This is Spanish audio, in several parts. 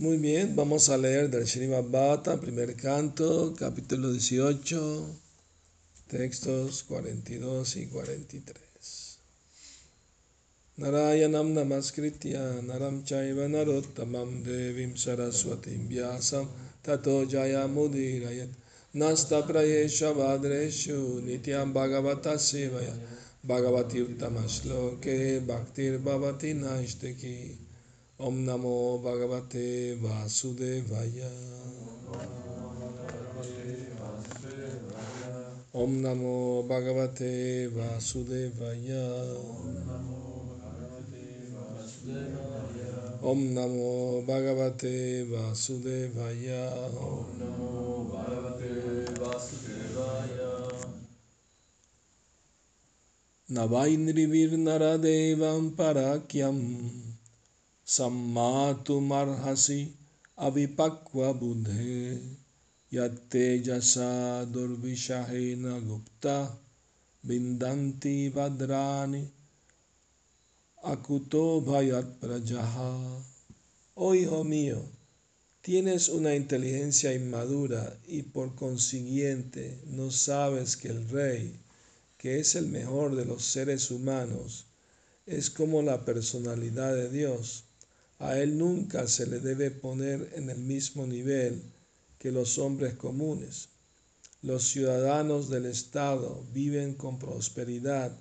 Muy bien, vamos a leer del Srimad Bhata, primer canto, capítulo 18, textos 42 y 43. Narayanam namaskritya naram chaiva narottamam devim saraswatim vyasam tato jayamudirayat nasta prayesha vadreshu nityam bhagavata sevaya bhagavati uttamaśloke bhaktir bhavati Om Namo Bhagavate Vasudevaya. Om Namo Bhagavate Vasudevaya. Om Namo Bhagavate Vasudevaya. Om Namo Bhagavate Vasudevaya. Navainrivir Naradevam Parakyam. Buddhe yatte jasa durvishahena gupta bindanti vadrani akuto bhayat prajaha. Oh hijo mío, tienes una inteligencia inmadura y por consiguiente no sabes que el rey, que es el mejor de los seres humanos, es como la personalidad de Dios a él nunca se le debe poner en el mismo nivel que los hombres comunes. Los ciudadanos del Estado viven con prosperidad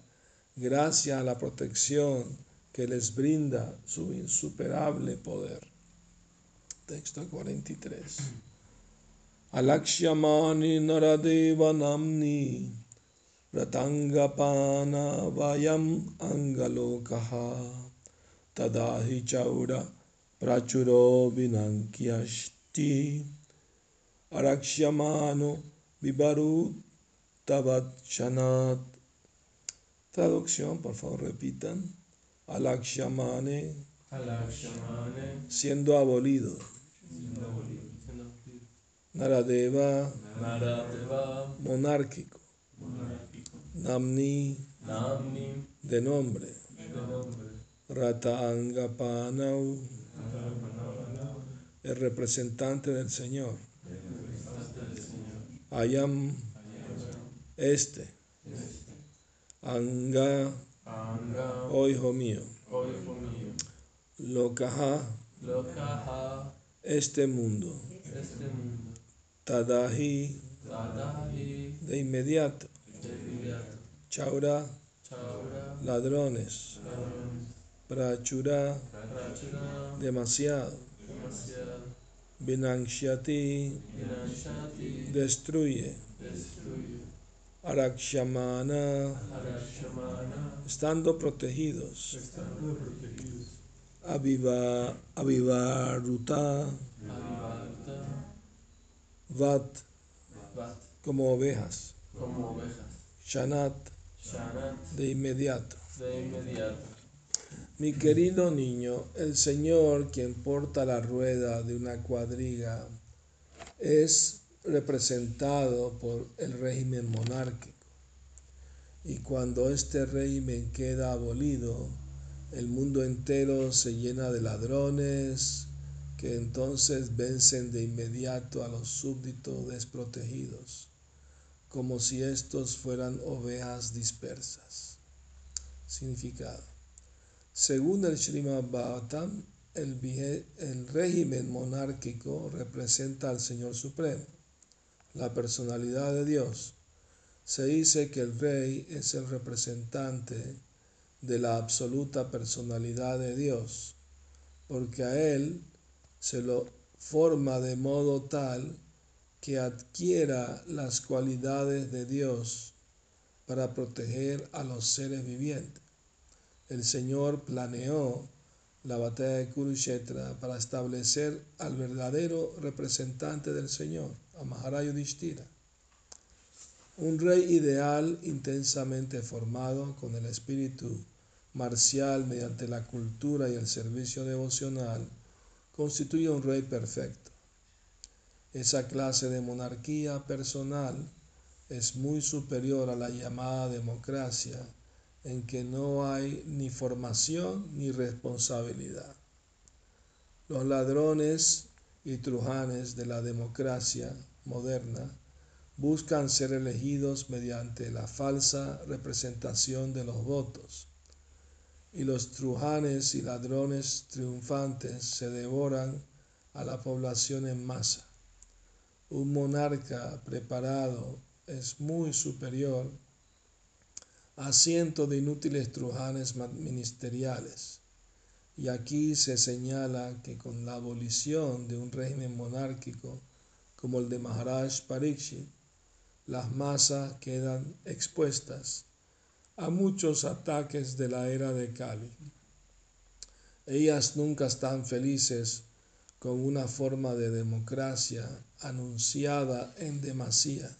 gracias a la protección que les brinda su insuperable poder. Texto 43. Alakshamani Naradeva Namni Ratangapana Vayam Angalokaha tadahi chaura prachuro vinankyashti arakshamano vivaru chanat. Traducción, por favor, repitan. Alakshamane, siendo abolido. Naradeva, monárquico. Namni, de nombre. Angapanau, el representante del Señor. Ayam, este. Anga, oh hijo mío. Lokaha, este mundo. Tadahi, de inmediato. Chaura, ladrones. Prachura, demasiado. Vinangshyati, destruye. Arakshamana, estando protegidos. Aviva, avivaruta, vat, como ovejas. Shanat, de inmediato. Mi querido niño, el Señor, quien porta la rueda de una cuadriga, es representado por el régimen monárquico. Y cuando este régimen queda abolido, el mundo entero se llena de ladrones que entonces vencen de inmediato a los súbditos desprotegidos, como si estos fueran ovejas dispersas. Significado. Según el Srimad Bhagavatam, el, el régimen monárquico representa al Señor Supremo, la personalidad de Dios. Se dice que el rey es el representante de la absoluta personalidad de Dios, porque a él se lo forma de modo tal que adquiera las cualidades de Dios para proteger a los seres vivientes el Señor planeó la batalla de Kurukshetra para establecer al verdadero representante del Señor, a Maharaj Un rey ideal intensamente formado con el espíritu marcial mediante la cultura y el servicio devocional constituye un rey perfecto. Esa clase de monarquía personal es muy superior a la llamada democracia en que no hay ni formación ni responsabilidad. Los ladrones y trujanes de la democracia moderna buscan ser elegidos mediante la falsa representación de los votos. Y los trujanes y ladrones triunfantes se devoran a la población en masa. Un monarca preparado es muy superior a cientos de inútiles trujanes ministeriales. Y aquí se señala que con la abolición de un régimen monárquico como el de Maharaj Pariksit, las masas quedan expuestas a muchos ataques de la era de Kali. Ellas nunca están felices con una forma de democracia anunciada en demasía.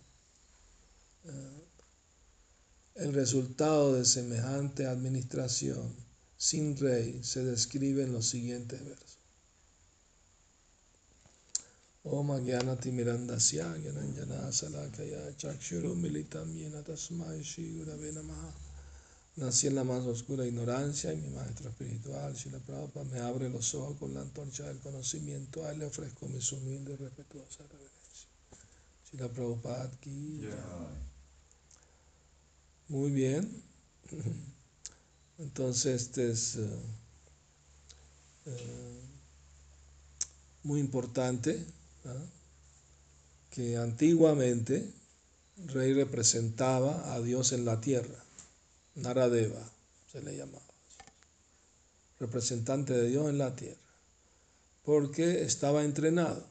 El resultado de semejante administración sin rey se describe en los siguientes versos. Om Agyanati Mirandasya Gyananjana Salakaya Chakshuru Militam Yena Tasmai Shri Namaha Nací en la más oscura ignorancia y mi maestro espiritual, Shila Prabhupada, me abre los ojos con la antorcha del conocimiento. A él le ofrezco mis humildes y respetuosas reverencias. Shila Prabhupada aquí. Muy bien. Entonces, este es uh, uh, muy importante ¿ah? que antiguamente rey representaba a Dios en la tierra. Naradeva se le llamaba. Representante de Dios en la tierra. Porque estaba entrenado.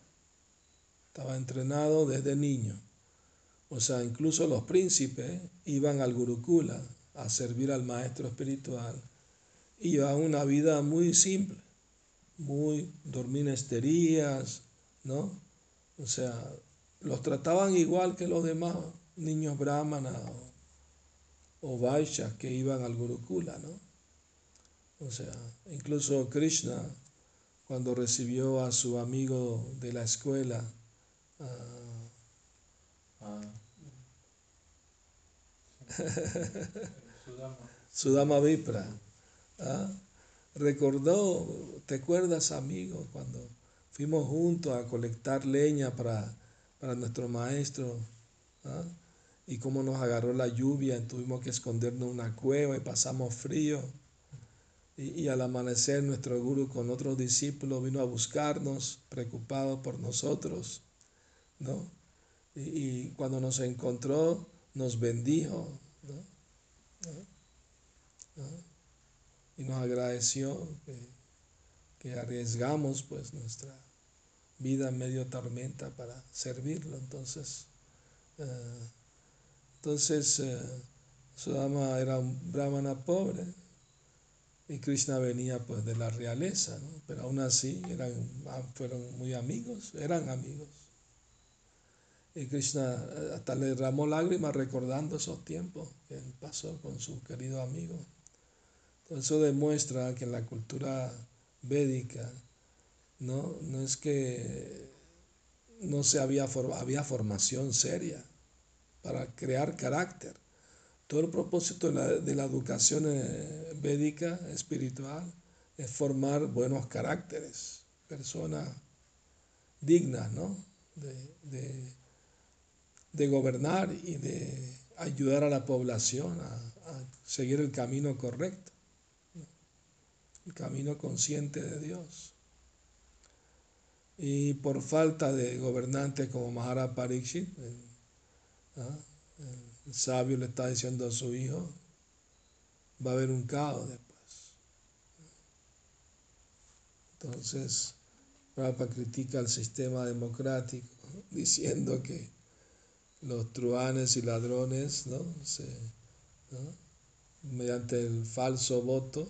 Estaba entrenado desde niño. O sea, incluso los príncipes iban al Gurukula a servir al maestro espiritual y llevaban una vida muy simple, muy dormir esterías, ¿no? O sea, los trataban igual que los demás niños brahmanas o Vaishas que iban al Gurukula, ¿no? O sea, incluso Krishna, cuando recibió a su amigo de la escuela. Sudama Vipra, ¿ah? recordó, ¿te acuerdas, amigo, cuando fuimos juntos a colectar leña para, para nuestro maestro? ¿ah? y cómo nos agarró la lluvia, tuvimos que escondernos en una cueva y pasamos frío. Y, al amanecer nuestro guru con otros discípulos vino a buscarnos, preocupado por nosotros, ¿no? Y, cuando nos encontró, nos bendijo, Y nos agradeció que, arriesgamos pues nuestra vida en medio tormenta para servirlo. Entonces, eh, entonces, eh, Sudama era un brahmana pobre y Krishna venía pues de la realeza, pero aún así eran, fueron muy amigos, eran amigos. Y Krishna eh, hasta le derramó lágrimas recordando esos tiempos que él pasó con su querido amigo. Entonces eso demuestra que en la cultura védica no, no es que no se había, había formación seria para crear carácter. Todo el propósito de la, educación eh, védica espiritual es formar buenos caracteres, personas dignas ¿no? de, de, gobernar y de ayudar a la población a, seguir el camino correcto, el camino consciente de Dios. Y por falta de gobernantes como Maharaj Pariksit, ¿Ah? El sabio le está diciendo a su hijo, va a haber un caos después. Entonces, Papa critica el sistema democrático diciendo que los truanes y ladrones, ¿no? mediante el falso voto,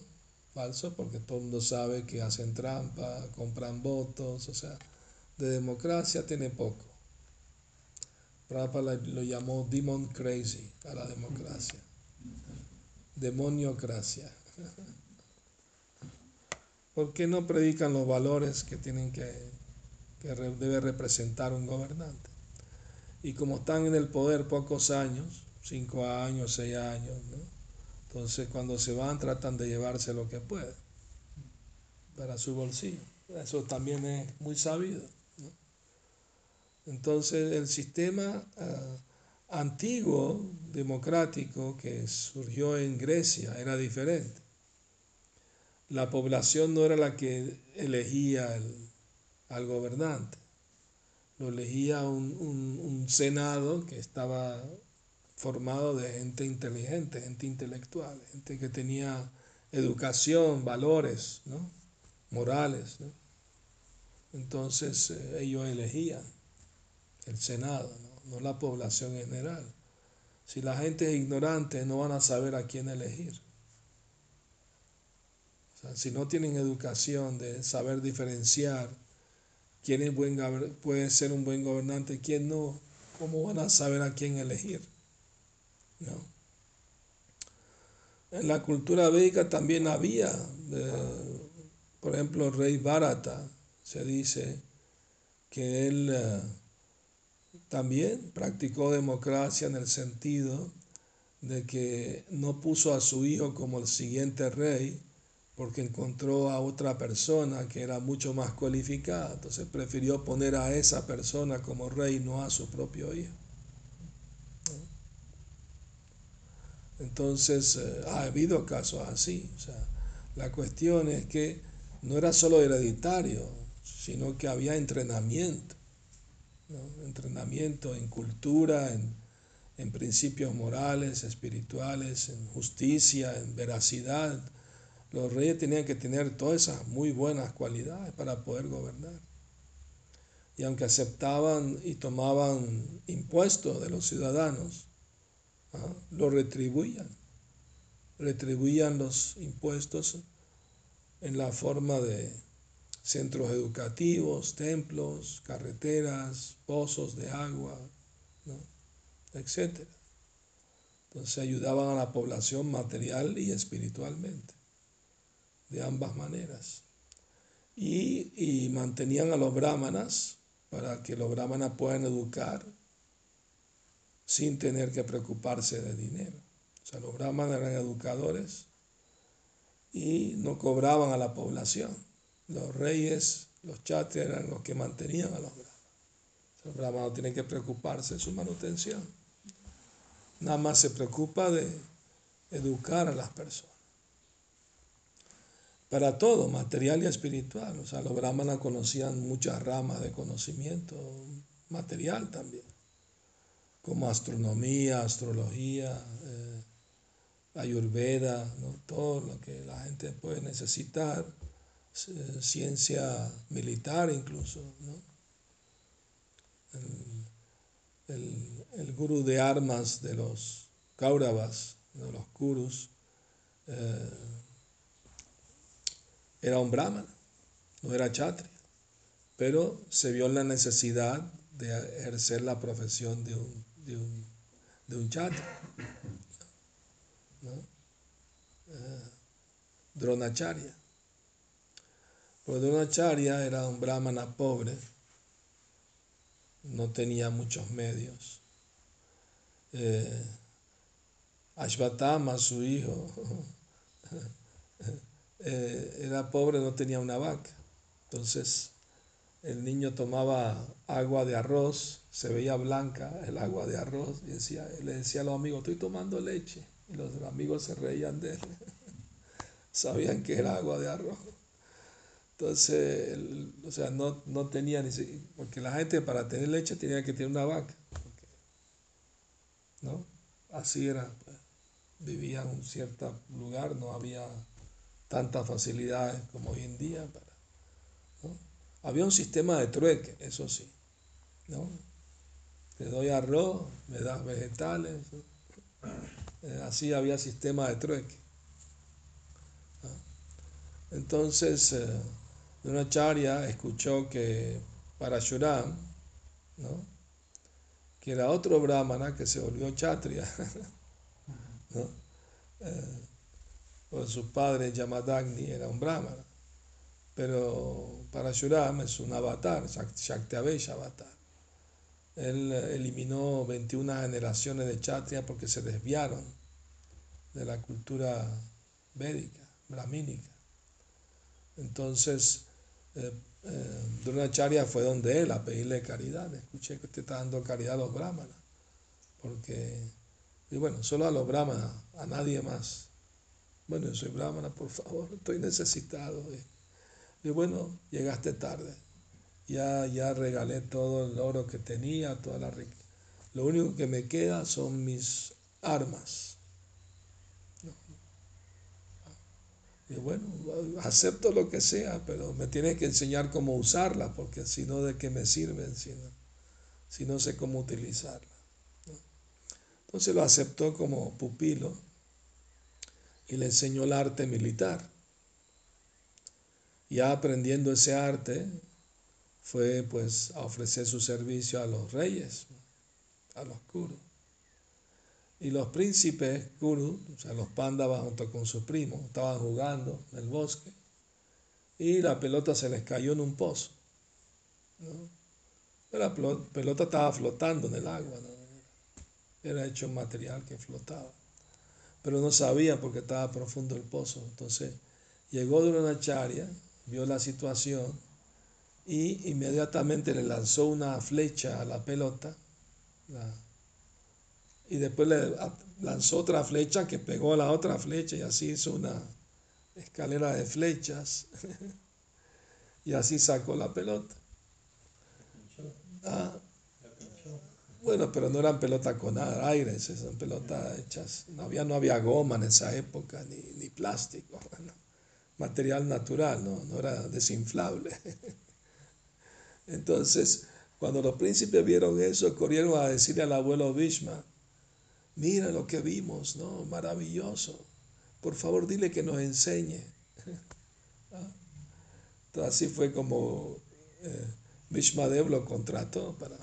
falso porque todo el mundo sabe que hacen trampa, compran votos, o sea, de democracia tiene poco. Prabhupada lo llamó demon crazy a la democracia. Demoniocracia. ¿Por qué no predican los valores que tienen que, que debe representar un gobernante? Y como están en el poder pocos años, cinco años, seis años, entonces cuando se van tratan de llevarse lo que pueden para su bolsillo. Eso también es muy sabido. Entonces el sistema ah, antiguo, democrático, que surgió en Grecia, era diferente. La población no era la que elegía al gobernante, lo elegía un, senado que estaba formado de gente inteligente, gente intelectual, gente que tenía educación, valores, morales. Entonces eh, ellos elegían el Senado, ¿no? la población en general. Si la gente es ignorante, no van a saber a quién elegir. si no tienen educación de saber diferenciar quién es buen, puede ser un buen gobernante quién no, ¿cómo van a saber a quién elegir? ¿No? En la cultura védica también había, eh, por ejemplo, el rey Bharata, se dice que él... Eh, también practicó democracia en el sentido de que no puso a su hijo como el siguiente rey porque encontró a otra persona que era mucho más cualificada. Entonces prefirió poner a esa persona como rey, no a su propio hijo. Entonces eh, ha habido casos así. O sea, la cuestión es que no era solo hereditario, sino que había entrenamiento entrenamiento en cultura, en, en, principios morales, espirituales, en justicia, en veracidad. Los reyes tenían que tener todas esas muy buenas cualidades para poder gobernar. Y aunque aceptaban y tomaban impuestos de los ciudadanos, ¿ah? lo retribuían. Retribuían los impuestos en la forma de centros educativos, templos, carreteras, pozos de agua, etc. Entonces ayudaban a la población material y espiritualmente, de ambas maneras. Y, mantenían a los brahmanas para que los brahmanas puedan educar sin tener que preocuparse de dinero. O sea, los brahmanas eran educadores y no cobraban a la población los reyes, los chatrias eran los que mantenían a los brahmanes. Los brahmanes no tienen que preocuparse de su manutención. Nada más se preocupa de educar a las personas. Para todo, material y espiritual. O sea, los brahmanas conocían muchas ramas de conocimiento material también, como astronomía, astrología, eh, ayurveda, todo lo que la gente puede necesitar ciencia militar incluso. El, el, gurú de armas de los Kauravas, de los Kurus, eh, era un brahman, no era chatria, pero se vio la necesidad de ejercer la profesión de un, de un, de un eh, Dronacharya. Pues Dronacharya era un brahmana pobre, no tenía muchos medios. Eh, Ashvatama, su hijo, eh, era pobre, no tenía una vaca. Entonces el niño tomaba agua de arroz, se veía blanca el agua de arroz y decía, le decía a los amigos, estoy tomando leche. Y los amigos se reían de él. Sabían que era agua de arroz. Entonces, o sea, no, no tenía ni porque la gente para tener leche tenía que tener una vaca. ¿No? Así era. Pues, vivía en un cierto lugar, no había tantas facilidades como hoy en día. Para, Había un sistema de trueque, eso sí. ¿no? Te doy arroz, me das vegetales. Eh, así había sistema de trueque. Entonces, eh, Dronacharya escuchó que Parashuram, ¿no? que era otro brahmana que se volvió chatria, ¿no? Eh, su padre Yamadagni era un brahmana, pero Parashuram es un avatar, Shaktiavesh avatar. Él eliminó 21 generaciones de chatria porque se desviaron de la cultura védica, brahmínica. Entonces, eh, eh, Dronacharya fue donde él a pedirle caridad. Escuché que usted está dando caridad a los brahmanas. Porque, y bueno, solo a los brahmanas, a nadie más. Bueno, soy brahmana, por favor, estoy necesitado. Y bueno, llegaste tarde. Ya, ya regalé todo el oro que tenía, toda la riqueza. Lo único que me queda son mis armas. Y bueno, acepto lo que sea, pero me tienes que enseñar cómo usarla, porque si no, ¿de qué me sirven si no, si no sé cómo utilizarla? Entonces lo aceptó como pupilo y le enseñó el arte militar. Ya aprendiendo ese arte, fue pues a ofrecer su servicio a los reyes, a los kurus. Y los príncipes kurus, o sea, los Pándavas junto con su primo, estaban jugando en el bosque y la pelota se les cayó en un pozo. La pelota estaba flotando en el agua, era hecho un material que flotaba. Pero no sabía porque estaba profundo el pozo. Entonces llegó charia vio la situación y inmediatamente le lanzó una flecha a la pelota y después le lanzó otra flecha que pegó a la otra flecha y así hizo una escalera de flechas y así sacó la pelota. Ah, bueno, pero no eran pelotas con aires, eran pelotas hechas, no había, no había goma en esa época, ni, ni plástico material natural, no, no era desinflable. Entonces, cuando los príncipes vieron eso, corrieron a decirle al abuelo Bhishma, mira lo que vimos, ¿no? Maravilloso. Por favor, dile que nos enseñe. Ah. Entonces, así fue como eh, Bhishma Dev lo contrató para,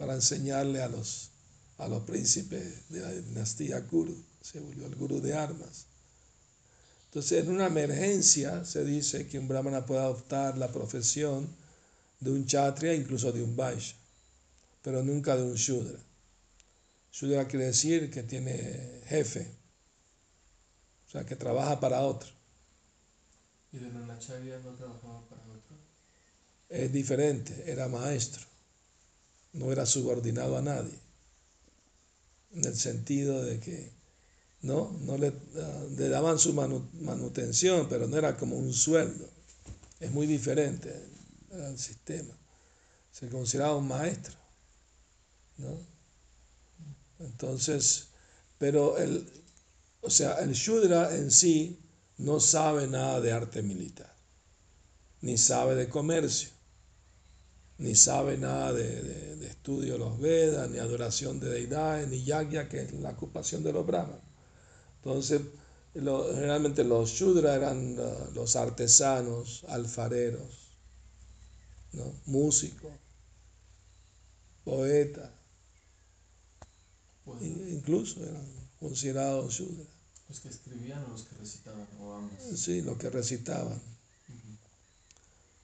para enseñarle a los, a los príncipes de la dinastía Kuru. Se volvió el gurú de armas. Entonces, en una emergencia se dice que un brahmana puede adoptar la profesión de un kshatriya, incluso de un vaishya, pero nunca de un shudra. Shudra quiere decir que tiene jefe, o sea, que trabaja para otro. ¿Y de Dronacharya no trabajaba para otro? Es diferente, era maestro, no era subordinado a nadie, en el sentido de que ¿no? no le, le daban su manutención, pero no era como un sueldo. Es muy diferente el sistema. Se consideraba un maestro. ¿no? Entonces, pero el, o sea, el Shudra en sí no sabe nada de arte militar, ni sabe de comercio, ni sabe nada de, de estudio de los Vedas, ni adoración de deidades, ni yagya, que es la ocupación de los brahmanes. Entonces, generalmente los shudra eran uh, los artesanos, alfareros, músicos, poetas, incluso eran considerados shudra. ¿Los que escribían o los que recitaban? O ambos? Sí, los que recitaban.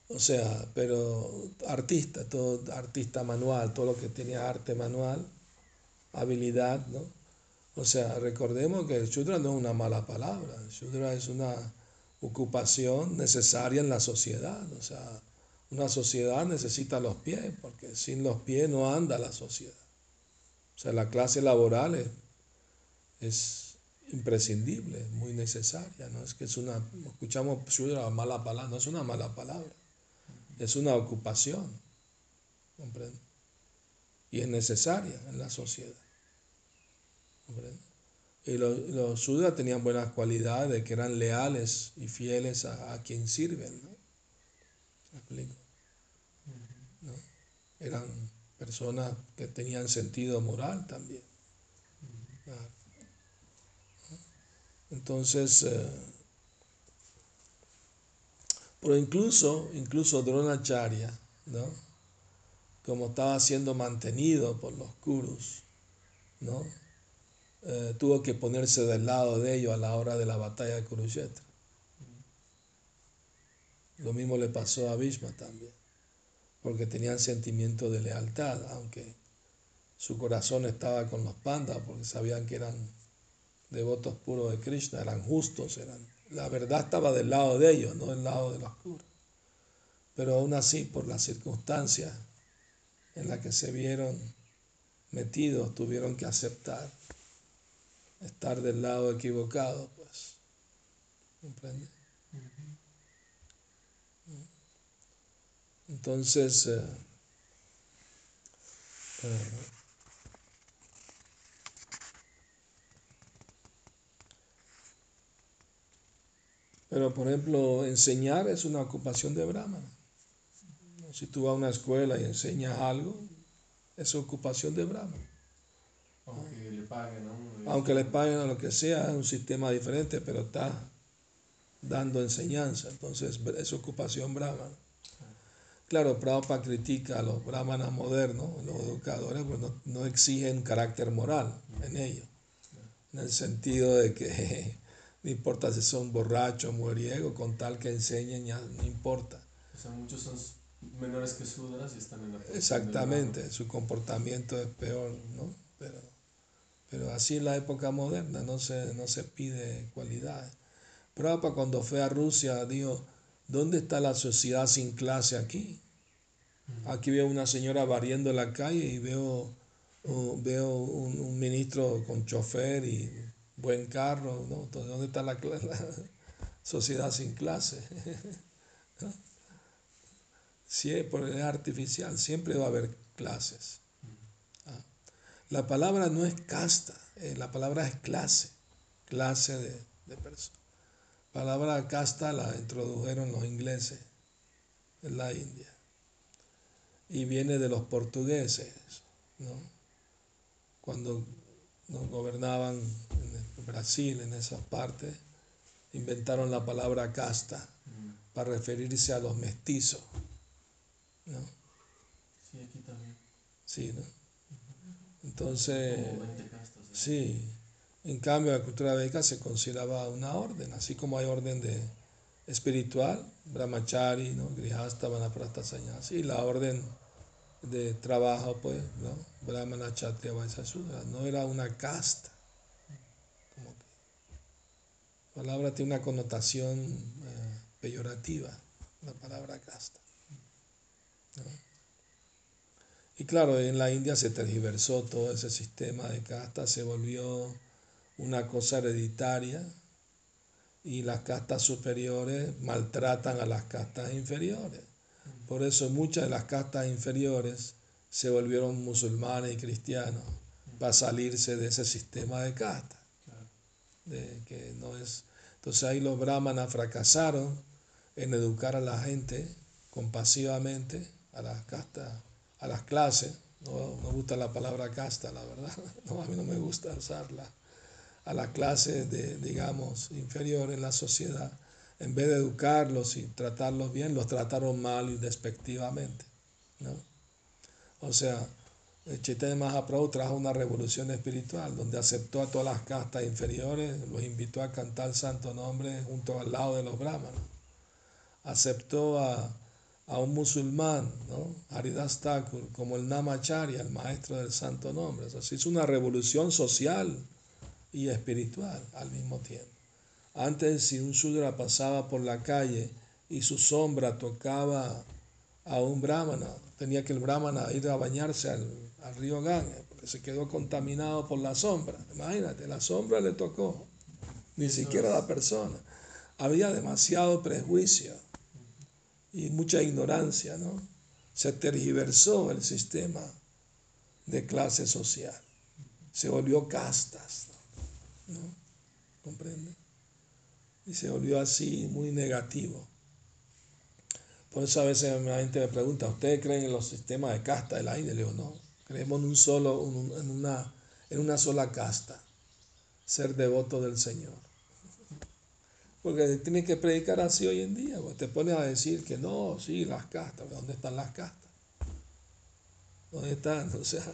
O sea, pero artista, todo artista manual, todo lo que tenía arte manual, habilidad, ¿no? O sea, recordemos que el Shudra no es una mala palabra, el Shudra es una ocupación necesaria en la sociedad. O sea, una sociedad necesita los pies, porque sin los pies no anda la sociedad. O sea, la clase laboral es, imprescindible, es muy necesaria. No es que es una, escuchamos Shudra, mala palabra, no es una mala palabra, es una ocupación. ¿Comprende? Y es necesaria en la sociedad. Y los, los sudras tenían buenas cualidades, que eran leales y fieles a, quien sirven. ¿no? Eran personas que tenían sentido moral también. Entonces, eh, pero incluso, incluso Dronacharya, ¿no? como estaba siendo mantenido por los Kurus, ¿no? Eh, tuvo que ponerse del lado de ellos a la hora de la batalla de Kurukshetra. Lo mismo le pasó a Bhishma también, porque tenían sentimiento de lealtad, aunque su corazón estaba con los pandas, porque sabían que eran devotos puros de Krishna, eran justos, eran, la verdad estaba del lado de ellos, no del lado de los oscuro. pero aún así, por las circunstancias en las que se vieron metidos, tuvieron que aceptar estar del lado equivocado, pues. ¿Comprende? Entonces, eh, eh, pero por ejemplo, enseñar es una ocupación de Brahman. Si tú vas a una escuela y enseñas algo, es ocupación de Brahman. Aunque le paguen, ¿no? Aunque le paguen a lo que sea, es un sistema diferente, pero está dando enseñanza, entonces es ocupación brahman. Claro, Prabhupada critica a los brahmanas modernos, los educadores, pues no, no exigen carácter moral en ellos, en el sentido de que no importa si son borrachos, mujeriegos, con tal que enseñen ya no importa. O sea, muchos son menores que y están en la Exactamente, su comportamiento es peor, ¿no? Pero, pero así en la época moderna no se, no se pide cualidades. Prabhupada cuando fue a Rusia dijo, ¿dónde está la sociedad sin clase aquí? Aquí veo una señora barriendo la calle y veo, uh, veo un, un, ministro con chofer y buen carro, ¿no? ¿dónde está la, la sociedad sin clase? Sí, es artificial, siempre va a haber clases. Ah. La palabra no es casta, eh, la palabra es clase, clase de, de personas. La palabra casta la introdujeron los ingleses en la India y viene de los portugueses, ¿no? Cuando nos gobernaban en Brasil, en esas partes, inventaron la palabra casta para referirse a los mestizos. ¿no? Sí, aquí también. Sí, ¿no? Entonces, Como 20 castas. ¿eh? sí, en cambio la cultura védica se consideraba una orden, así como hay orden de espiritual, brahmachari, ¿no? grihasta, vanaprastha, sannyasi, y la orden de trabajo, pues, ¿no? brahmana, kshatriya, vaisya, shudra, no era una casta. La palabra tiene una connotación eh, peyorativa, la palabra casta. Y claro, en la India se tergiversó todo ese sistema de casta, se volvió una cosa hereditaria y las castas superiores maltratan a las castas inferiores. Por eso muchas de las castas inferiores se volvieron musulmanes y cristianos para salirse de ese sistema de castas. De que no es... Entonces ahí los brahmanas fracasaron en educar a la gente compasivamente, a las castas, a las clases. No me gusta la palabra casta, la verdad. No, a mí no me gusta usarla. A las clases de, digamos, inferiores en la sociedad. En vez de educarlos y tratarlos bien, los trataron mal y despectivamente. ¿no? O sea, Chaitanya Mahaprabhu trajo una revolución espiritual donde aceptó a todas las castas inferiores, los invitó a cantar el santo nombre junto al lado de los brahmanos. Aceptó a, a un musulmán, ¿no? Haridas Thakur, como el Namacharya, el maestro del santo nombre. O sea, se hizo una revolución social y espiritual al mismo tiempo. Antes, si un Sudra pasaba por la calle y su sombra tocaba a un brahmana, tenía que el brahmana ir a bañarse al, al río Ganges, porque se quedó contaminado por la sombra. Imagínate, la sombra le tocó, ni siquiera la persona. Había demasiado prejuicio y mucha ignorancia, ¿no? Se tergiversó el sistema de clase social, se volvió castas, ¿no? ¿Comprende? Y se volvió así muy negativo. Por eso a veces la gente me pregunta, ¿ustedes creen en los sistemas de casta de la India? Le digo, no, creemos en un solo, en una, en una sola casta, ser devoto del Señor. Porque tienes que predicar así hoy en día, te pones a decir que no, sí, las castas, ¿dónde están las castas? ¿Dónde están? O sea,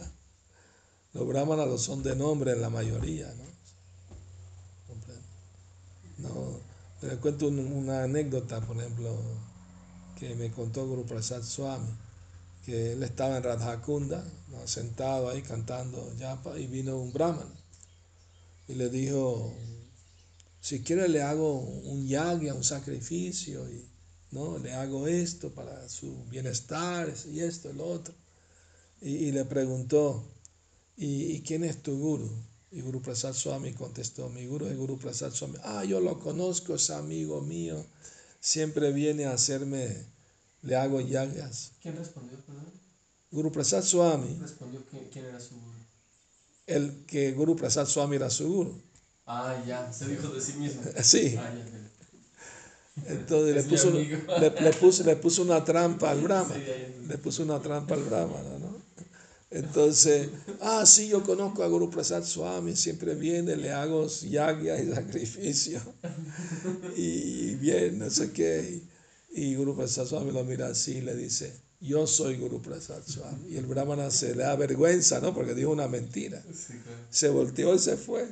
los brahmanas lo son de nombre en la mayoría, ¿no? No, les cuento una anécdota, por ejemplo, que me contó Guru Prasad Swami, que él estaba en Radhakunda, sentado ahí cantando yapa, y vino un brahman y le dijo, si quiere le hago un yagya, un sacrificio, y ¿no? Le hago esto para su bienestar y esto, el otro. Y, le preguntó, ¿y, quién es tu guru? Y Guru Prasad Swami contestó, mi guru es Guru Prasad Swami. Ah, yo lo conozco, es amigo mío. Siempre viene a hacerme, le hago yagas. ¿Quién respondió, perdón? Guru Prasad Swami. ¿Respondió quién era su guru? El que Guru Prasad Swami era su guru. Ah, ya, se dijo de sí mismo. Sí. Ah, ya, Entonces le puso, le, puso, le puso una trampa al Brahma. le puso una trampa al Brahma, ¿no? Entonces, ah, sí, yo conozco a Guru Prasad Swami, siempre viene, le hago yagya y sacrificio. Y bien, no sé qué. Y Guru Prasad Swami lo mira así y le dice, yo soy Guru Prasad Swami. Y el brahmana se le da vergüenza, ¿no? Porque dijo una mentira. Se volteó y se fue.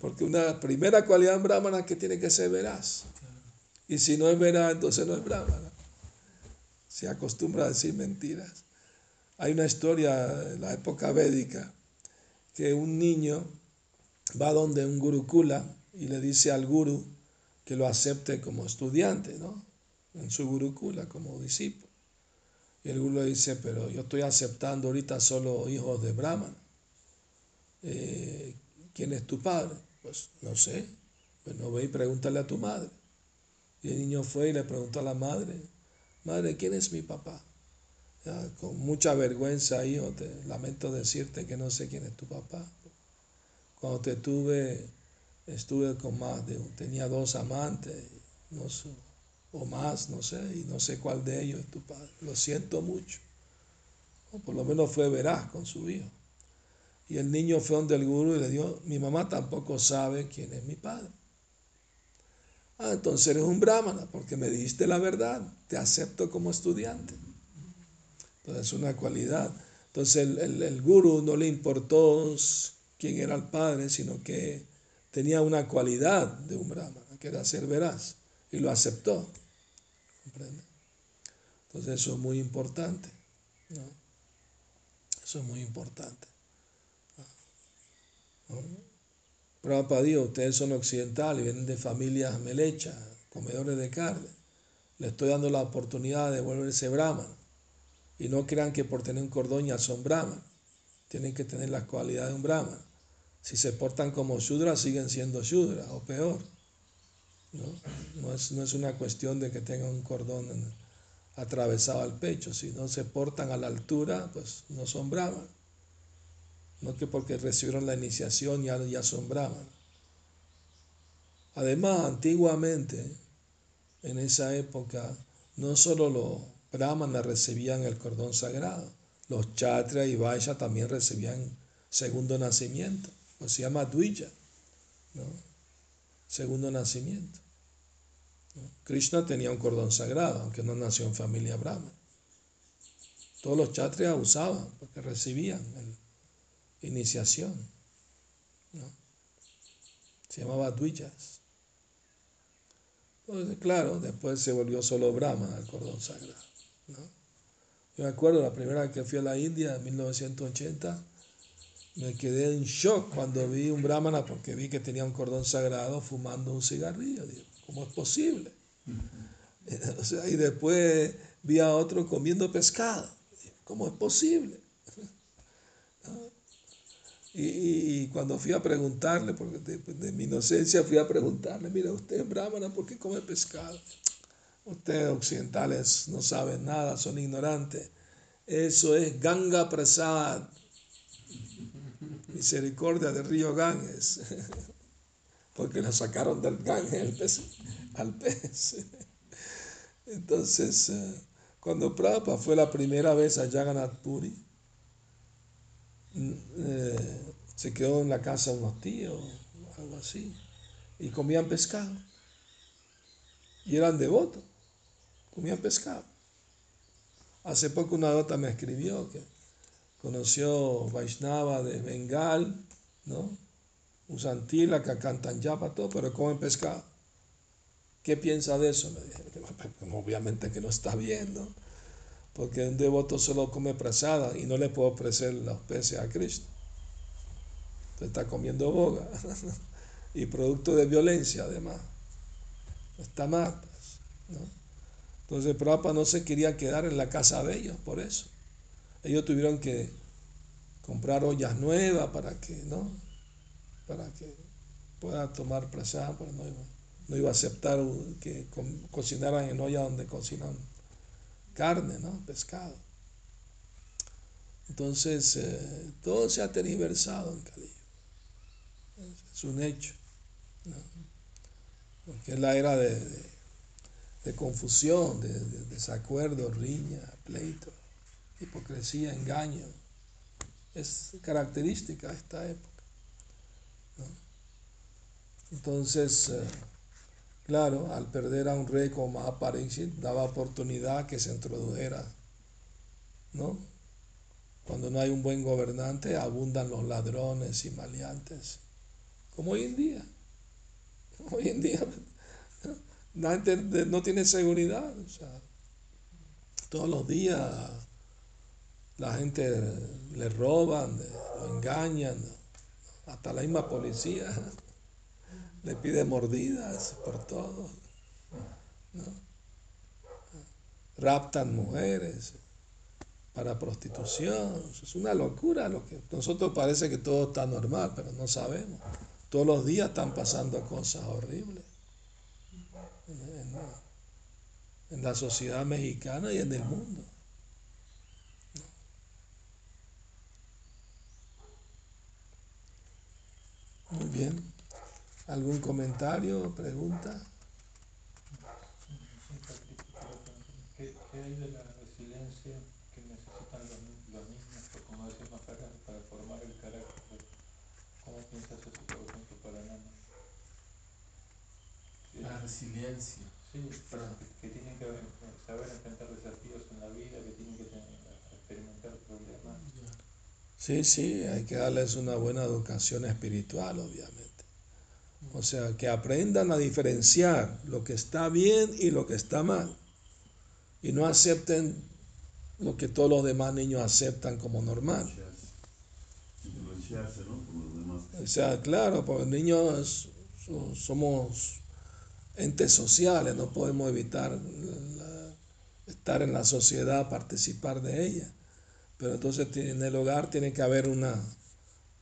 Porque una primera cualidad en brahmana que tiene que ser veraz. Y si no es veraz, entonces no es brahmana. Se acostumbra a decir mentiras. Hay una historia en la época védica que un niño va donde un gurukula y le dice al guru que lo acepte como estudiante, ¿no? En su gurukula, como discípulo. Y el guru le dice, pero yo estoy aceptando ahorita solo hijos de Brahman. Eh, ¿Quién es tu padre? Pues no sé. Pues no ve y pregúntale a tu madre. Y el niño fue y le preguntó a la madre, madre, ¿quién es mi papá? Con mucha vergüenza, hijo, te lamento decirte que no sé quién es tu papá. Cuando te tuve, estuve con más de, tenía dos amantes, no o más, no sé, y no sé cuál de ellos es tu padre. Lo siento mucho. O por lo menos fue veraz con su hijo. Y el niño fue donde el guru y le dijo, mi mamá tampoco sabe quién es mi padre. Ah, entonces eres un brahmana porque me dijiste la verdad, te acepto como estudiante. Es una cualidad. Entonces el, el, guru no le importó quién era el padre, sino que tenía una cualidad de un brahmana, que era ser veraz, y lo aceptó. ¿Comprende? Entonces eso es muy importante. ¿no? Eso es muy importante. Prabhupada dijo, ustedes son occidentales, vienen de familias melechas, comedores de carne. Le estoy dando la oportunidad de volverse brahman. Y no crean que por tener un cordón ya son brahman. Tienen que tener las cualidades de un brahman. Si se portan como shudra, siguen siendo shudra o peor. ¿no? es, no es una cuestión de que tengan un cordón atravesado al pecho. Si no se portan a la altura, pues no son brahman. No que porque recibieron la iniciación ya, ya son brahman. Además, antiguamente, en esa época, no solo los brahmanas recibían el cordón sagrado. Los chatria y vaisha también recibían segundo nacimiento. Pues se llama Dvija, segundo nacimiento. Krishna tenía un cordón sagrado, aunque no nació en familia brahma. Todos los chatrias usaban porque recibían iniciación. ¿no? Se llamaba Dvijas. Entonces, claro, después se volvió solo Brahma el cordón sagrado. Yo me acuerdo la primera vez que fui a la India en 1980, me quedé en shock cuando vi un brahmana porque vi que tenía un cordón sagrado fumando un cigarrillo. ¿Cómo es posible? y después vi a otro comiendo pescado. ¿Cómo es posible? Y, cuando fui a preguntarle, porque de, de, mi inocencia fui a preguntarle, mira, usted es brahmana, ¿por qué come pescado? Ustedes occidentales no saben nada, son ignorantes. Eso es Ganga Prasad, misericordia del río Ganges, porque lo sacaron del Ganges al pez. Entonces, eh, cuando Prabhupada fue la primera vez a Jagannath Puri, mm, eh, se quedó en la casa de unos tíos, algo así, y comían pescado. Y eran devotos comían pescado. Hace poco una dota me escribió que conoció Vaishnava de Bengal, ¿no? Usan que cantan yapa, todo, pero comen pescado. ¿Qué piensa de eso? Me dije, obviamente que no está bien, ¿no? Porque un devoto solo come prasada y no le puede ofrecer los peces a Cristo. Entonces está comiendo boga y producto de violencia además. Está mal, pues, ¿no? Entonces Prabhupada no se quería quedar en la casa de ellos, por eso. Ellos tuvieron que comprar ollas nuevas para que, ¿no? Para que pueda tomar prasad, pero no iba, no iba a aceptar que cocinaran en olla donde cocinan carne, ¿no? Pescado. Entonces, eh, todo se ha tergiversado en Cali. Es un hecho. Porque es la era de, confusión, de, desacuerdo, riña, pleito, hipocresía, engaño. Es característica de esta época. Entonces, eh, claro, al perder a un rey como Mahapariksit, daba oportunidad que se introdujera, ¿no? Cuando no hay un buen gobernante, abundan los ladrones y maleantes, como hoy en día. Hoy en día la gente no tiene seguridad. O sea, todos los días la gente le roban, lo engañan, hasta la misma policía le pide mordidas por todo. Raptan mujeres para prostitución. Es una locura lo que nosotros parece que todo está normal, pero no sabemos. Todos los días están pasando cosas horribles en, la sociedad mexicana y en el mundo. Muy bien. ¿Algún comentario, pregunta? ¿Qué, hay de la resiliencia que necesitan los, niños, como decimos acá, para formar el carácter? ¿Cómo piensas eso, por ejemplo, para Nana? La resiliencia. Sí, que, tienen que saber enfrentar desafíos en la vida, que tienen que experimentar problemas. Sí, sí, hay que darles una buena educación espiritual, obviamente. O sea, que aprendan a diferenciar lo que está bien y lo que está mal. Y no acepten lo que todos los demás niños aceptan como normal. O sea, claro, porque niños somos entes sociales, no podemos evitar estar en la sociedad, participar de ella. Pero entonces en el hogar tiene que haber una,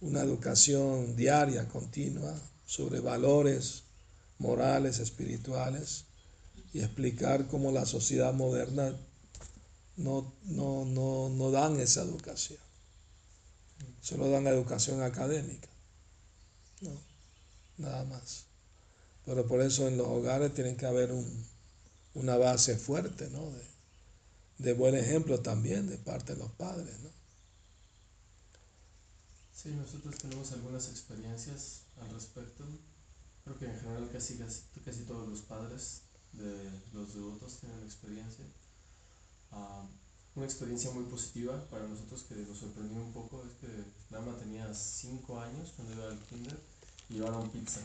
una educación diaria, continua, sobre valores morales, espirituales, y explicar cómo la sociedad moderna no, no, no, no dan esa educación. Solo dan la educación académica. No, nada más. Pero por eso en los hogares tienen que haber un, una base fuerte, ¿no? De, de buen ejemplo también de parte de los padres, ¿no? Sí, nosotros tenemos algunas experiencias al respecto. Creo que en general casi, casi, todos los padres de los devotos tienen experiencia. Ah, una experiencia muy positiva para nosotros que nos sorprendió un poco es que Nama tenía 5 años cuando iba al kinder y llevaron pizza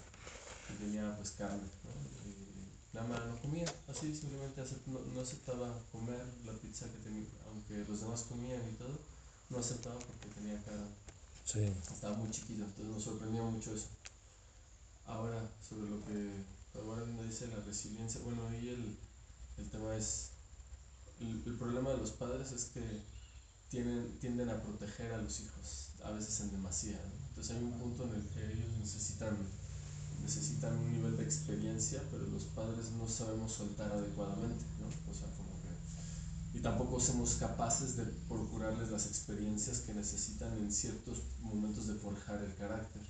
y tenía pues carne. ¿no? Nama no comía, así simplemente no, no, aceptaba comer la pizza que tenía, aunque los demás comían y todo, no aceptaba porque tenía. Sí. Estaba muy chiquito, entonces nos sorprendió mucho eso. Ahora, sobre lo que ahora dice la resiliencia, bueno, ahí el, el tema es, el, el, problema de los padres es que tienen, tienden a proteger a los hijos, a veces en demasía. Entonces hay un punto en el que ellos necesitan, necesitan un nivel de experiencia, pero los padres no sabemos soltar adecuadamente, ¿no? O sea, como y tampoco somos capaces de procurarles las experiencias que necesitan en ciertos momentos de forjar el carácter.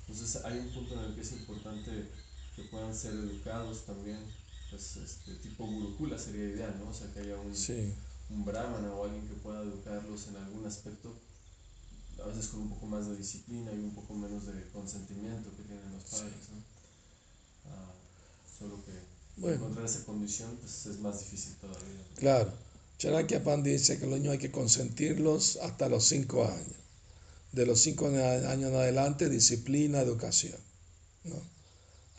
Entonces hay un punto en el que es importante que puedan ser educados también, pues este tipo gurukula sería ideal, ¿no? O sea, que haya un, un brahmana o alguien que pueda educarlos en algún aspecto, a veces con un poco más de disciplina y un poco menos de consentimiento que tienen los padres, ¿no? Ah, solo que encontrar esa condición pues, es más difícil todavía. Claro. Pan dice que los niños hay que consentirlos hasta los 5 años. De los 5 años en adelante, disciplina, educación. ¿no?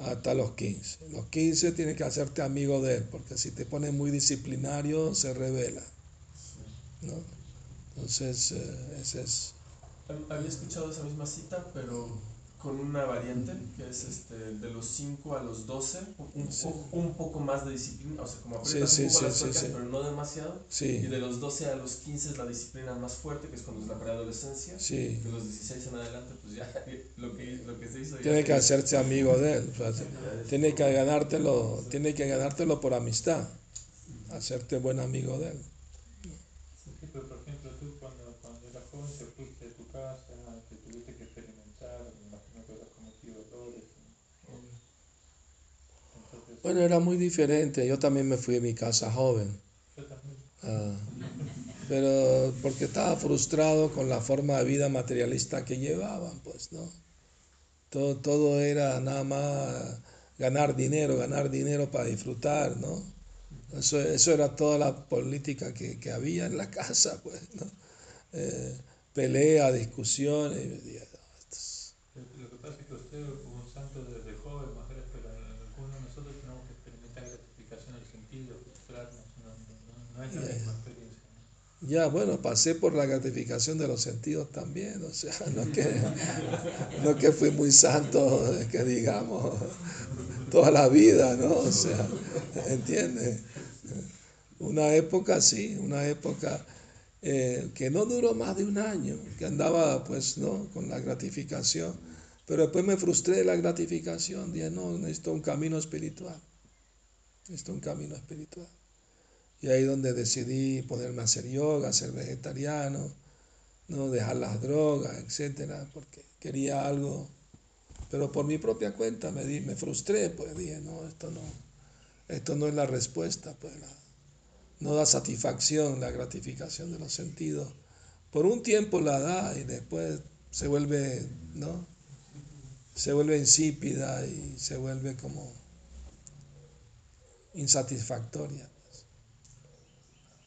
Hasta los 15. Los 15 tienes que hacerte amigo de él, porque si te pones muy disciplinario, se revela. ¿no? Entonces, eh, ese es. Había escuchado esa misma cita, pero con una variante que es este, de los 5 a los 12, un, Sí. po- un poco más de disciplina, o sea, como aprietas sí, un poco sí, las tuercas, pero no demasiado. Y de los 12 a los 15 es la disciplina más fuerte, que es cuando es la preadolescencia. sí. De los 16 en adelante, pues ya lo que, lo que se hizo. ya Tiene se que hacerse amigo de él. o sea, Ya tiene que ganártelo, tiene que ganártelo por amistad. Hacerte buen amigo de él. Sí, pero por ejemplo, tú cuando, cuando eras joven te fuiste de tu casa, que tuviste que experimentar, me imagino que habrás cometido errores. ¿no? Entonces, Bueno, era muy diferente. Yo también me fui de mi casa joven. Ah, pero porque estaba frustrado con la forma de vida materialista que llevaban, pues, ¿no? Todo, todo era nada más ganar dinero, ganar dinero para disfrutar, ¿no? Eso, eso era toda la política que, que había en la casa, pues, ¿no? Eh, pelea, discusiones. y yo decía, "No, esto es- Lo que pasa es que usted fue un santo desde joven, mujeres, pero algunos de nosotros tenemos que experimentar gratificación del sentido, frustrarnos, no, no, no es la Ya. misma experiencia. ¿no? Ya, bueno, pasé por la gratificación de los sentidos también, o sea, no que, no que fui muy santo, que digamos, toda la vida, ¿no? O sea, ¿entiendes? Una época sí, una época eh, que no duró más de un año, que andaba pues, ¿no? Con la gratificación, pero después me frustré de la gratificación, dije, no, necesito un camino espiritual, necesito un camino espiritual. Y ahí donde decidí ponerme a hacer yoga, ser vegetariano, no dejar las drogas, etcétera, porque quería algo, pero por mi propia cuenta me di, me frustré, pues dije, no, esto no, esto no es la respuesta, pues no da satisfacción la gratificación de los sentidos. Por un tiempo la da y después se vuelve, ¿no? Se vuelve insípida y se vuelve como insatisfactoria.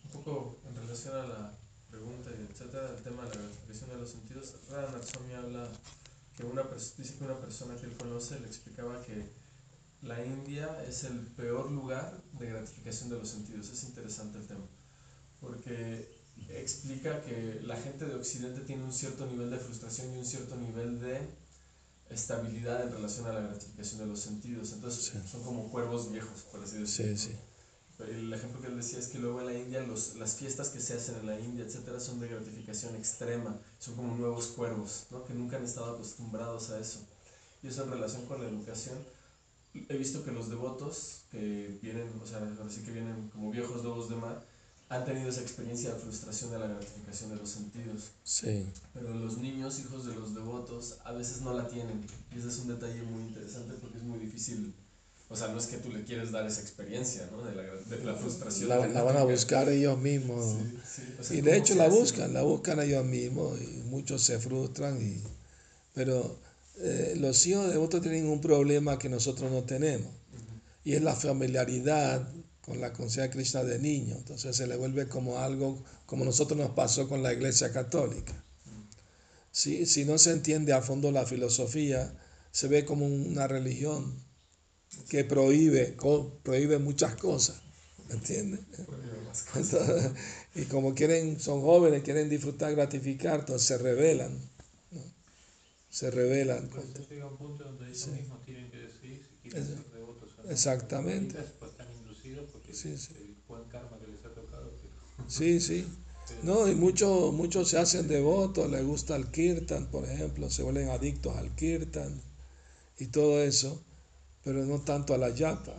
Un poco en relación a la pregunta y etcétera, el tema de la gratificación de los sentidos, Radha Natsomi habla que una dice que una persona que él conoce le explicaba que la India es el peor lugar de gratificación de los sentidos. Es interesante el tema, porque explica que la gente de Occidente tiene un cierto nivel de frustración y un cierto nivel de estabilidad en relación a la gratificación de los sentidos. Entonces Sí. son como cuervos viejos, por así decirlo. Sí, sí. El ejemplo que él decía es que luego en la India los, las fiestas que se hacen en la India, etcétera, son de gratificación extrema, son como nuevos cuervos, ¿no? que nunca han estado acostumbrados a eso. Y eso en relación con la educación, he visto que los devotos que vienen, o sea, ahora sí que vienen como viejos lobos de mar, han tenido esa experiencia de frustración de la gratificación de los sentidos. Sí. Pero los niños, hijos de los devotos, a veces no la tienen. Y ese es un detalle muy interesante porque es muy difícil. O sea, no es que tú le quieres dar esa experiencia, ¿no? De la, de la frustración. La, la van a buscar ellos mismos. Sí, sí. O sea, Y de ¿cómo hecho la buscan, la buscan ellos mismos y muchos se frustran. Y, pero eh, los hijos de otros tienen un problema que nosotros no tenemos y es la familiaridad con la conciencia de Krishna de niño. Entonces se le vuelve como algo, como nosotros nos pasó con la Iglesia Católica. Si, si no se entiende a fondo la filosofía, se ve como una religión que prohíbe, co- prohíbe muchas cosas. ¿Me entiendes? Entonces, y como quieren, son jóvenes, quieren disfrutar, gratificar, entonces se rebelan. ¿no? Se rebelan. Llega un punto donde ellos Sí. mismos tienen que decidir si quieren ser devotos o no. Exactamente. Pues, están inducidos porque Sí, sí. el buen karma que les ha tocado. Pero, Sí, sí. No, y muchos muchos se hacen devotos, les gusta el kirtan, por ejemplo, se vuelven adictos al kirtan y todo eso, pero no tanto a la yapa.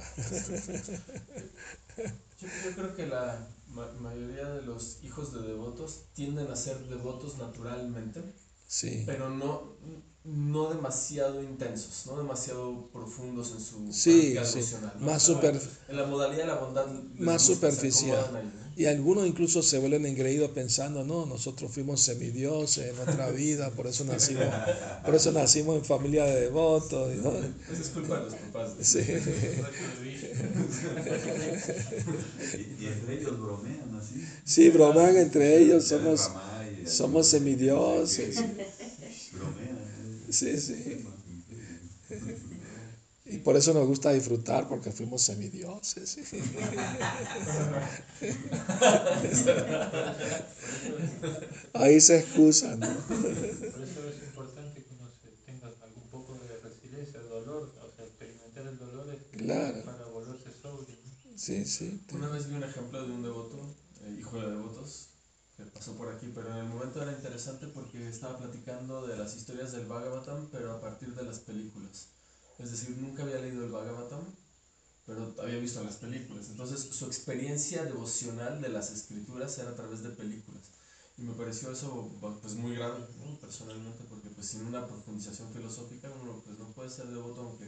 Yo, yo creo que la ma- mayoría de los hijos de devotos tienden a ser devotos naturalmente, Sí, pero no, no demasiado intensos, no demasiado profundos en su Sí, sí. Más super- En la modalidad de la bondad. Más superficial. Y algunos incluso se vuelven engreídos pensando, no, nosotros fuimos semidioses en otra vida, por eso nacimos, por eso nacimos en familia de devotos. ¿no? Esa es culpa de los papás. Sí. Y, y entre ellos bromean así. Sí, bromean entre ellos, somos, somos semidioses. Bromean. Sí, sí. Y por eso nos gusta disfrutar, porque fuimos semidioses. Ahí se excusan. ¿no? Por eso es importante que uno tenga algún poco de resiliencia, dolor, o sea, experimentar el dolor es claro. para volverse sobrio. Sí, sí. Una vez vi un ejemplo de un devoto, eh, hijo de devotos, que pasó por aquí, pero en el momento era interesante porque estaba platicando de las historias del Bhagavatam, pero a partir de las películas. Es decir, nunca había leído el Bhagavatam, pero había visto las películas. Entonces, su experiencia devocional de las escrituras era a través de películas. Y me pareció eso pues muy grave, ¿no? personalmente, porque pues sin una profundización filosófica uno pues no puede ser devoto aunque,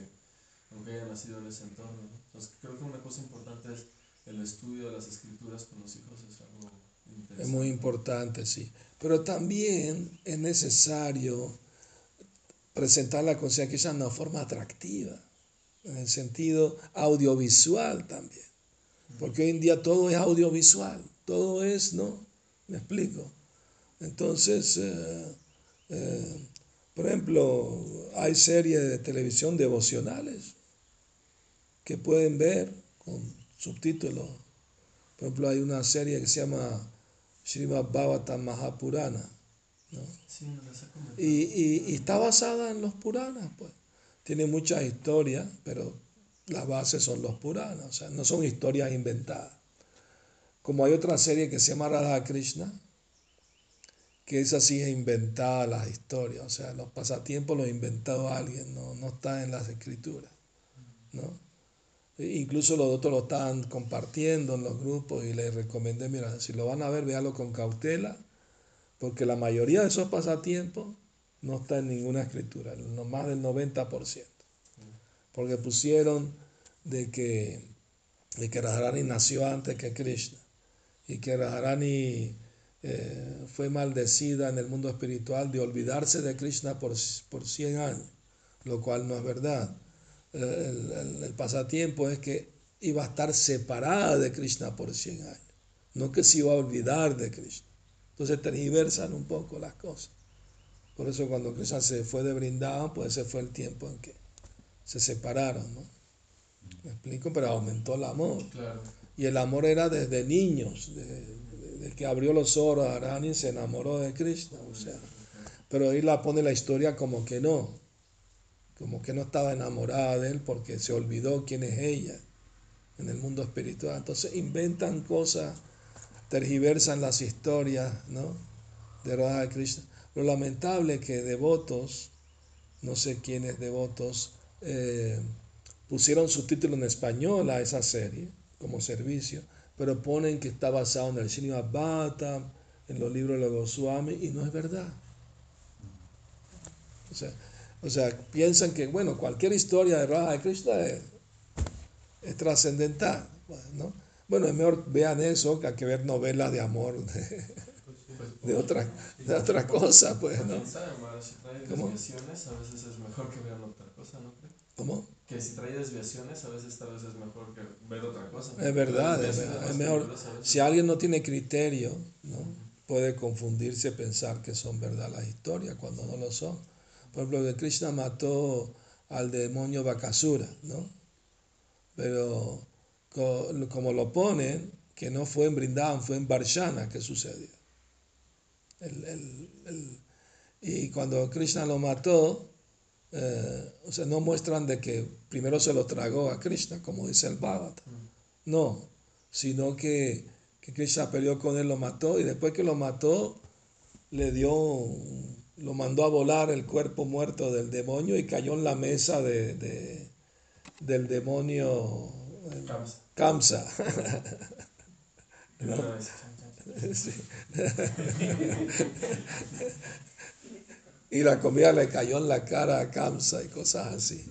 aunque haya nacido en ese entorno. ¿no? Entonces creo que una cosa importante es el estudio de las escrituras con los hijos, es algo interesante. Es muy importante, sí. Pero también es necesario presentar la conciencia de una forma atractiva, en el sentido audiovisual también. Porque hoy en día todo es audiovisual, todo es, ¿no? ¿Me explico? Entonces, eh, eh, por ejemplo, hay series de televisión devocionales que pueden ver con subtítulos. Por ejemplo, hay una serie que se llama Srimad Bhagavatam Mahapurana. Y, y- y está basada en los Puranas, pues. Tiene muchas historias, pero las bases son los Puranas, o sea, no son historias inventadas. Como hay otra serie que se llama Radha Krishna, que esa sí es inventada las historias, o sea, los pasatiempos los ha inventado alguien, no, no está en las escrituras, ¿no? E Incluso los otros lo estaban compartiendo en los grupos y les recomendé, mira, si lo van a ver, véalo con cautela, porque la mayoría de esos pasatiempos no está en ninguna escritura, más del 90%. Porque pusieron de que, de que nació antes que Krishna y que Radharani eh, fue maldecida en el mundo espiritual de olvidarse de Krishna por, por 100 años, lo cual no es verdad. El, el- el pasatiempo es que iba a estar separada de Krishna por 100 años, no que se iba a olvidar de Krishna. Entonces tergiversan un poco las cosas. Por eso cuando Krishna se fue de Brindavan, pues ese fue el tiempo en que se separaron, ¿no? ¿Me explico? Pero aumentó el amor. Claro. Y el amor era desde niños, desde, desde que abrió los ojos a Arani se enamoró de Krishna, o sea. Pero ahí la pone la historia como que no, como que no estaba enamorada de él porque se olvidó quién es ella en el mundo espiritual. Entonces inventan cosas, tergiversan las historias, ¿no? De Radha Krishna. Lo lamentable que devotos, no sé quiénes devotos, eh, pusieron subtítulo en español a esa serie como servicio, pero ponen que está basado en el Srimad Bhattam, en los libros de los Goswami, y no es verdad. O sea, o sea, piensan que, bueno, cualquier historia de Radha Krishna es, es trascendental, ¿no? Bueno, es mejor vean eso que hay que ver novelas de amor de, de otra, de otra cosa, pues, ¿no? ¿Cómo? desviaciones, a veces es mejor que vean otra cosa, ¿no? ¿Cómo? Que si trae desviaciones, a veces tal vez es mejor que ver otra cosa. Es verdad, es, es mejor. a. Si alguien no tiene criterio, ¿no? puede confundirse, pensar que son verdad las historias cuando no lo son. Por ejemplo, que Krishna mató al demonio Bakasura, ¿no? Pero como lo ponen, que no fue en Brindavan, fue en Barshana que sucedió. El- el- el- y cuando Krishna lo mató, eh, o sea, no muestran de que primero se lo tragó a Krishna, como dice el Bhagavatam. No, sino que, que Krishna peleó con él, lo mató y después que lo mató, le dio, lo mandó a volar el cuerpo muerto del demonio y cayó en la mesa de, de- del demonio Kamsa. Chan. Sí. y la comida le cayó en la cara a Kamsa y cosas así.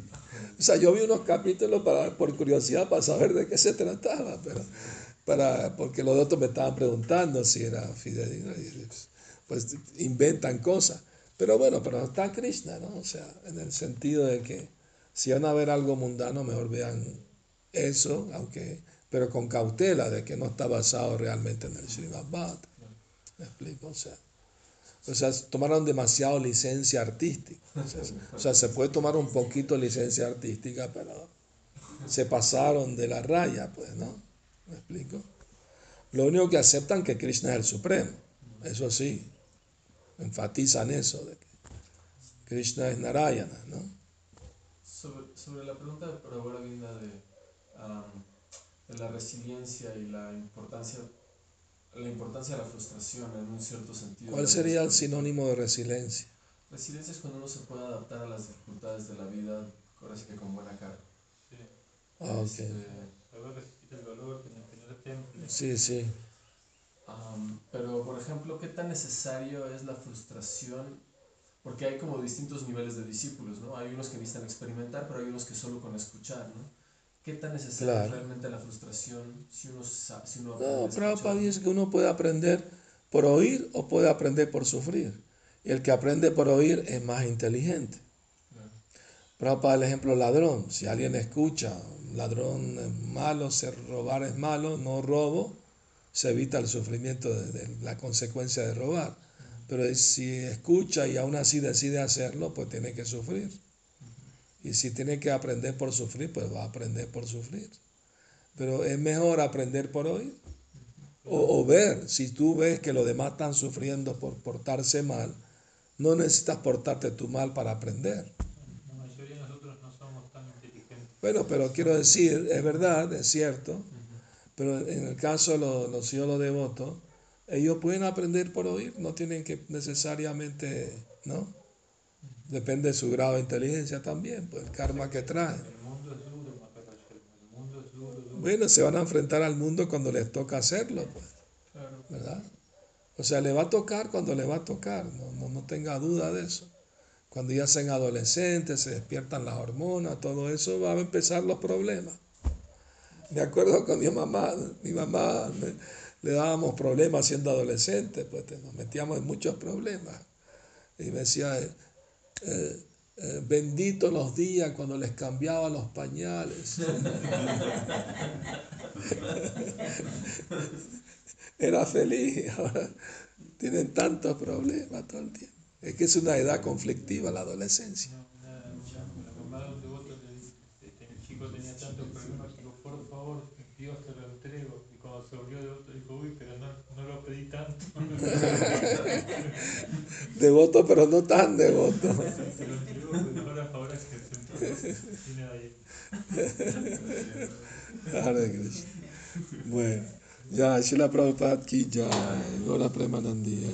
O sea, yo vi unos capítulos para, por curiosidad para saber de qué se trataba, pero para, porque los otros me estaban preguntando si era fidedigno. y, Pues inventan cosas. Pero bueno, pero está Krishna, ¿no? O sea, en el sentido de que si van a ver algo mundano, mejor vean eso, aunque, pero con cautela de que no está basado realmente en el Srimad. ¿Me explico? O sea, o sea, tomaron demasiado licencia artística. O sea, se puede tomar un poquito licencia artística, pero se pasaron de la raya, pues, ¿no? ¿Me explico? Lo único que aceptan que Krishna es el Supremo. Eso sí, enfatizan eso, de que Krishna es Narayana, ¿no? Sobre, sobre la pregunta de Prabhupada de de la resiliencia y la importancia, la importancia de la frustración en un cierto sentido. ¿Cuál sería el sinónimo de resiliencia? Resiliencia es cuando uno se puede adaptar a las dificultades de la vida, ahora sí que con buena cara. Sí. Ah, ok. Este, el dolor, temple. Sí, sí. Pero, por ejemplo, ¿qué tan necesario es la frustración? Porque hay como distintos niveles de discípulos, ¿no? Hay unos que necesitan experimentar, pero hay unos que solo con escuchar, ¿no? ¿Qué tan necesaria es Claro. realmente la frustración si uno, si uno No? Prabhupada dice que uno puede aprender por oír o puede aprender por sufrir. Y el que aprende por oír es más inteligente. Claro. Prabhupada el ejemplo ladrón. Si alguien escucha, ladrón es malo, ser robar es malo, no robo, se evita el sufrimiento de, de la consecuencia de robar. Pero si escucha y aún así decide hacerlo, pues tiene que sufrir. Y si tiene que aprender por sufrir, pues va a aprender por sufrir. Pero es mejor aprender por oír. O, o ver, si tú ves que los demás están sufriendo por portarse mal, no necesitas portarte tú mal para aprender. La mayoría de nosotros no somos tan inteligentes. Bueno, pero quiero decir, es verdad, es cierto, pero en el caso de los, los hijos los devotos, ellos pueden aprender por oír, no tienen que necesariamente, ¿no? Depende de su grado de inteligencia también, pues el karma que duro. Bueno, se van a enfrentar al mundo cuando les toca hacerlo, pues. ¿verdad? O sea, le va a tocar cuando le va a tocar, no, no, no tenga duda de eso. Cuando ya sean adolescentes, se despiertan las hormonas, todo eso, van a empezar los problemas. Me acuerdo con mi mamá, mi mamá le dábamos problemas siendo adolescentes, pues nos metíamos en muchos problemas. Y me decía, eh, eh, bendito los días cuando les cambiaba los pañales. Era feliz, ahora tienen tantos problemas todo el tiempo. Es que es una edad conflictiva la adolescencia te lo entrego. Y cuando se volvió devoto dijo, uy, pero no, no lo pedí tanto. Devoto, pero no tan devoto. se lo entregó, pero ahora, ahora que se entregó, tiene ahí. Hare Krishna. Bueno, ya, Shila Prabhupada ki jai, Gora Premanandi,